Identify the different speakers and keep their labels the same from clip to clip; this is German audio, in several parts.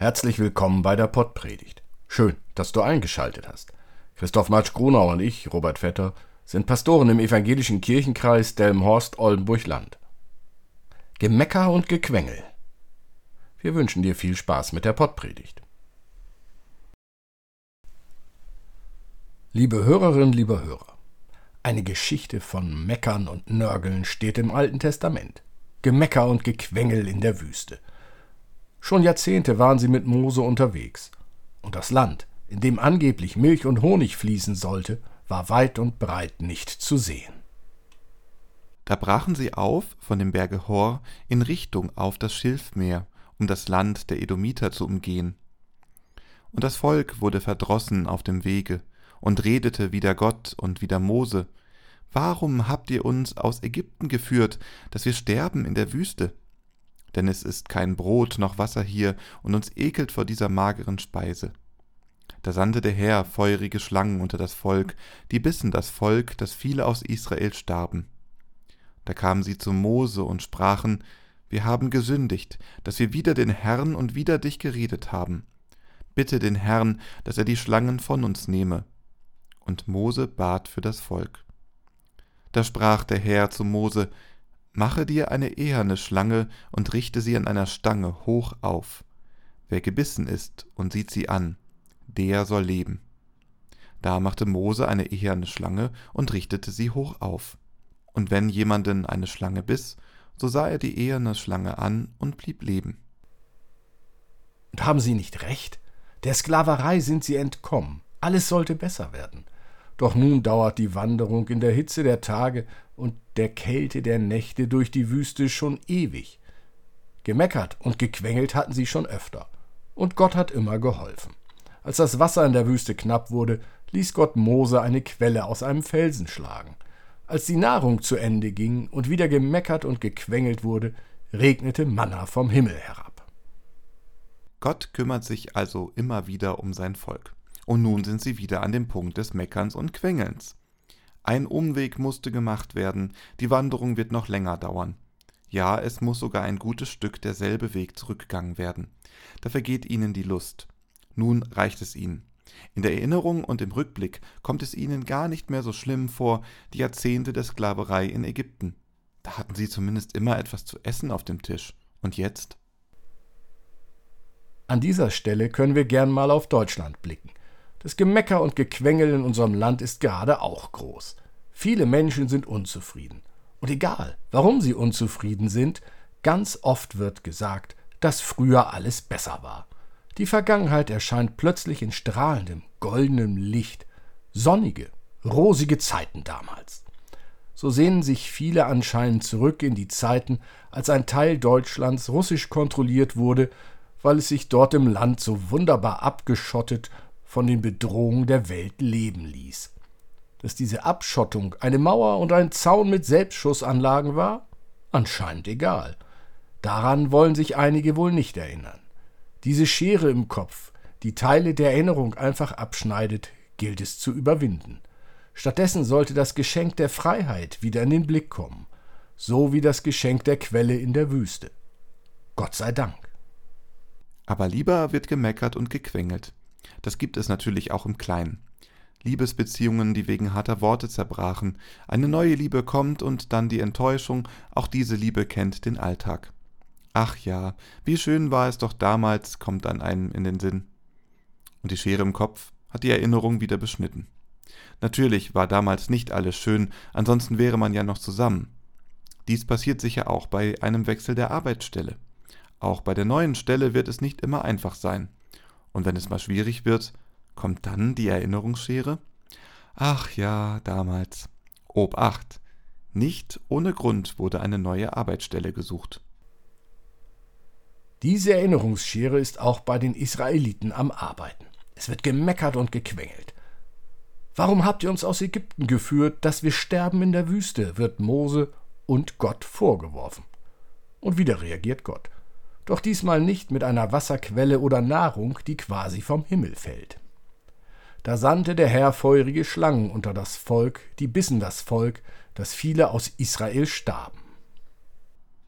Speaker 1: Herzlich willkommen bei der Pottpredigt. Schön, dass du eingeschaltet hast. Christoph Matsch Grunau und ich, Robert Vetter, sind Pastoren im evangelischen Kirchenkreis Delmenhorst-Oldenburg-Land. Gemecker und Gequengel. Wir wünschen dir viel Spaß mit der Pottpredigt. Liebe Hörerinnen, liebe Hörer, eine Geschichte von Meckern und Nörgeln steht im Alten Testament. Gemecker und Gequengel in der Wüste. Schon Jahrzehnte waren sie mit Mose unterwegs. Und das Land, in dem angeblich Milch und Honig fließen sollte, war weit und breit nicht zu sehen.
Speaker 2: Da brachen sie auf von dem Berge Hor in Richtung auf das Schilfmeer, um das Land der Edomiter zu umgehen. Und das Volk wurde verdrossen auf dem Wege und redete wider Gott und wider Mose, Warum habt ihr uns aus Ägypten geführt, dass wir sterben in der Wüste? Denn es ist kein Brot noch Wasser hier, und uns ekelt vor dieser mageren Speise. Da sandte der Herr feurige Schlangen unter das Volk, die bissen das Volk, dass viele aus Israel starben. Da kamen sie zu Mose und sprachen, Wir haben gesündigt, dass wir wider den Herrn und wider dich geredet haben. Bitte den Herrn, dass er die Schlangen von uns nehme. Und Mose bat für das Volk. Da sprach der Herr zu Mose, Mache dir eine eherne Schlange und richte sie an einer Stange hoch auf. Wer gebissen ist und sieht sie an, der soll leben. Da machte Mose eine eherne Schlange und richtete sie hoch auf. Und wenn jemanden eine Schlange biss, so sah er die eherne Schlange an und blieb leben.
Speaker 1: Und haben sie nicht recht? Der Sklaverei sind sie entkommen. Alles sollte besser werden. Doch nun dauert die Wanderung in der Hitze der Tage und der Kälte der Nächte durch die Wüste schon ewig. Gemeckert und gequengelt hatten sie schon öfter. Und Gott hat immer geholfen. Als das Wasser in der Wüste knapp wurde, ließ Gott Mose eine Quelle aus einem Felsen schlagen. Als die Nahrung zu Ende ging und wieder gemeckert und gequengelt wurde, regnete Manna vom Himmel herab.
Speaker 2: Gott kümmert sich also immer wieder um sein Volk. Und nun sind sie wieder an dem Punkt des Meckerns und Quengelns. Ein Umweg musste gemacht werden, die Wanderung wird noch länger dauern. Ja, es muss sogar ein gutes Stück derselbe Weg zurückgegangen werden. Da vergeht ihnen die Lust. Nun reicht es ihnen. In der Erinnerung und im Rückblick kommt es ihnen gar nicht mehr so schlimm vor, die Jahrzehnte der Sklaverei in Ägypten. Da hatten sie zumindest immer etwas zu essen auf dem Tisch. Und jetzt?
Speaker 1: An dieser Stelle können wir gern mal auf Deutschland blicken. Das Gemecker und Gequengel in unserem Land ist gerade auch groß. Viele Menschen sind unzufrieden. Und egal, warum sie unzufrieden sind, ganz oft wird gesagt, dass früher alles besser war. Die Vergangenheit erscheint plötzlich in strahlendem, goldenem Licht. Sonnige, rosige Zeiten damals. So sehnen sich viele anscheinend zurück in die Zeiten, als ein Teil Deutschlands russisch kontrolliert wurde, weil es sich dort im Land so wunderbar abgeschottet von den Bedrohungen der Welt leben ließ. Dass diese Abschottung eine Mauer und ein Zaun mit Selbstschussanlagen war? Anscheinend egal. Daran wollen sich einige wohl nicht erinnern. Diese Schere im Kopf, die Teile der Erinnerung einfach abschneidet, gilt es zu überwinden. Stattdessen sollte das Geschenk der Freiheit wieder in den Blick kommen, so wie das Geschenk der Quelle in der Wüste. Gott sei Dank.
Speaker 2: Aber lieber wird gemeckert und gequengelt. Das gibt es natürlich auch im Kleinen. Liebesbeziehungen, die wegen harter Worte zerbrachen, eine neue Liebe kommt und dann die Enttäuschung, auch diese Liebe kennt den Alltag. Ach ja, wie schön war es doch damals, kommt an einem in den Sinn. Und die Schere im Kopf hat die Erinnerung wieder beschnitten. Natürlich war damals nicht alles schön, ansonsten wäre man ja noch zusammen. Dies passiert sicher auch bei einem Wechsel der Arbeitsstelle. Auch bei der neuen Stelle wird es nicht immer einfach sein. Und wenn es mal schwierig wird, kommt dann die Erinnerungsschere? Ach ja, damals. Obacht. Nicht ohne Grund wurde eine neue Arbeitsstelle gesucht.
Speaker 1: Diese Erinnerungsschere ist auch bei den Israeliten am Arbeiten. Es wird gemeckert und gequengelt. Warum habt ihr uns aus Ägypten geführt, dass wir sterben in der Wüste? wird Mose und Gott vorgeworfen. Und wieder reagiert Gott doch diesmal nicht mit einer Wasserquelle oder Nahrung, die quasi vom Himmel fällt. Da sandte der Herr feurige Schlangen unter das Volk, die bissen das Volk, dass viele aus Israel starben.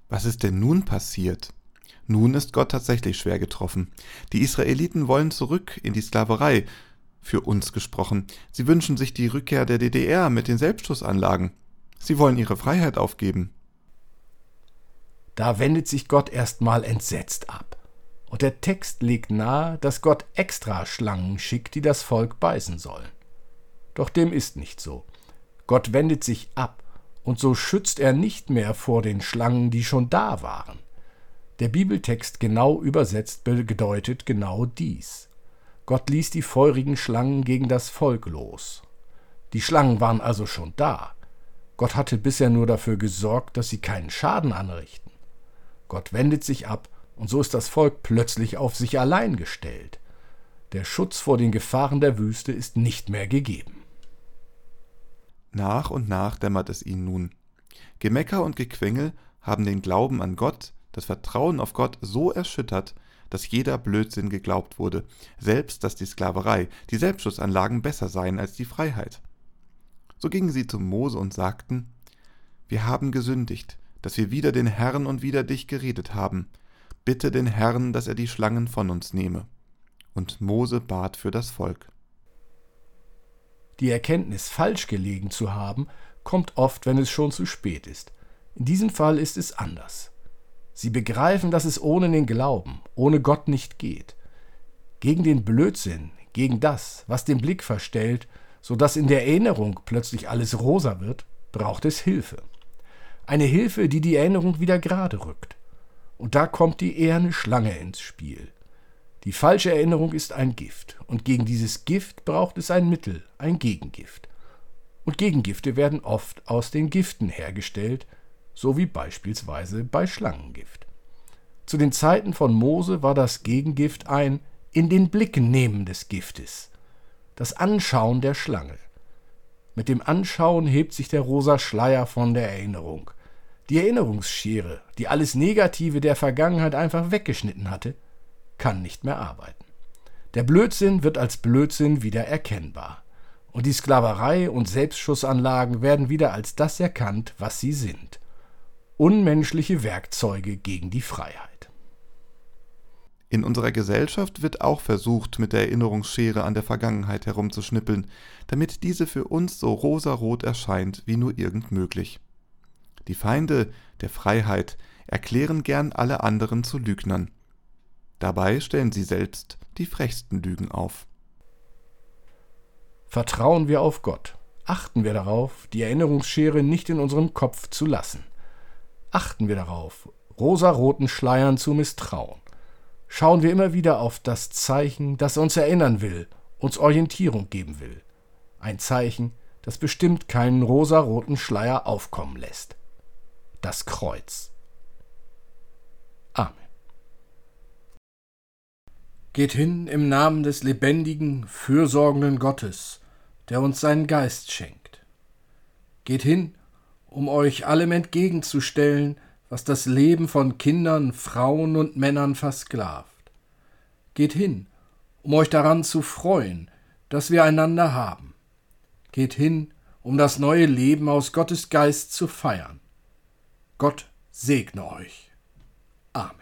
Speaker 2: Was ist denn nun passiert? Nun ist Gott tatsächlich schwer getroffen. Die Israeliten wollen zurück in die Sklaverei, für uns gesprochen. Sie wünschen sich die Rückkehr der DDR mit den Selbstschussanlagen. Sie wollen ihre Freiheit aufgeben.
Speaker 1: Da wendet sich Gott erstmal entsetzt ab. Und der Text legt nahe, dass Gott extra Schlangen schickt, die das Volk beißen sollen. Doch dem ist nicht so. Gott wendet sich ab, und so schützt er nicht mehr vor den Schlangen, die schon da waren. Der Bibeltext genau übersetzt bedeutet genau dies. Gott ließ die feurigen Schlangen gegen das Volk los. Die Schlangen waren also schon da. Gott hatte bisher nur dafür gesorgt, dass sie keinen Schaden anrichten. Gott wendet sich ab, und so ist das Volk plötzlich auf sich allein gestellt. Der Schutz vor den Gefahren der Wüste ist nicht mehr gegeben.
Speaker 2: Nach und nach dämmert es ihnen nun. Gemecker und Gequengel haben den Glauben an Gott, das Vertrauen auf Gott so erschüttert, dass jeder Blödsinn geglaubt wurde, selbst dass die Sklaverei, die Selbstschussanlagen besser seien als die Freiheit. So gingen sie zu Mose und sagten, Wir haben gesündigt, dass wir wieder den Herrn und wieder dich geredet haben. Bitte den Herrn, dass er die Schlangen von uns nehme. Und Mose bat für das Volk.
Speaker 1: Die Erkenntnis, falsch gelegen zu haben, kommt oft, wenn es schon zu spät ist. In diesem Fall ist es anders. Sie begreifen, dass es ohne den Glauben, ohne Gott nicht geht. Gegen den Blödsinn, gegen das, was den Blick verstellt, so dass in der Erinnerung plötzlich alles rosa wird, braucht es Hilfe. Eine Hilfe, die die Erinnerung wieder gerade rückt. Und da kommt die eherne Schlange ins Spiel. Die falsche Erinnerung ist ein Gift, und gegen dieses Gift braucht es ein Mittel, ein Gegengift. Und Gegengifte werden oft aus den Giften hergestellt, so wie beispielsweise bei Schlangengift. Zu den Zeiten von Mose war das Gegengift ein in den Blick nehmen des Giftes, das Anschauen der Schlange. Mit dem Anschauen hebt sich der rosa Schleier von der Erinnerung. Die Erinnerungsschere, die alles Negative der Vergangenheit einfach weggeschnitten hatte, kann nicht mehr arbeiten. Der Blödsinn wird als Blödsinn wieder erkennbar. Und die Sklaverei und Selbstschussanlagen werden wieder als das erkannt, was sie sind unmenschliche Werkzeuge gegen die Freiheit.
Speaker 2: In unserer Gesellschaft wird auch versucht, mit der Erinnerungsschere an der Vergangenheit herumzuschnippeln, damit diese für uns so rosarot erscheint wie nur irgend möglich. Die Feinde der Freiheit erklären gern alle anderen zu Lügnern. Dabei stellen sie selbst die frechsten Lügen auf.
Speaker 1: Vertrauen wir auf Gott, achten wir darauf, die Erinnerungsschere nicht in unserem Kopf zu lassen. Achten wir darauf, rosaroten Schleiern zu misstrauen. Schauen wir immer wieder auf das Zeichen, das uns erinnern will, uns Orientierung geben will. Ein Zeichen, das bestimmt keinen rosaroten Schleier aufkommen lässt. Das Kreuz. Amen. Geht hin im Namen des lebendigen, fürsorgenden Gottes, der uns seinen Geist schenkt. Geht hin um euch allem entgegenzustellen, was das Leben von Kindern, Frauen und Männern versklavt. Geht hin, um euch daran zu freuen, dass wir einander haben. Geht hin, um das neue Leben aus Gottes Geist zu feiern. Gott segne euch. Amen.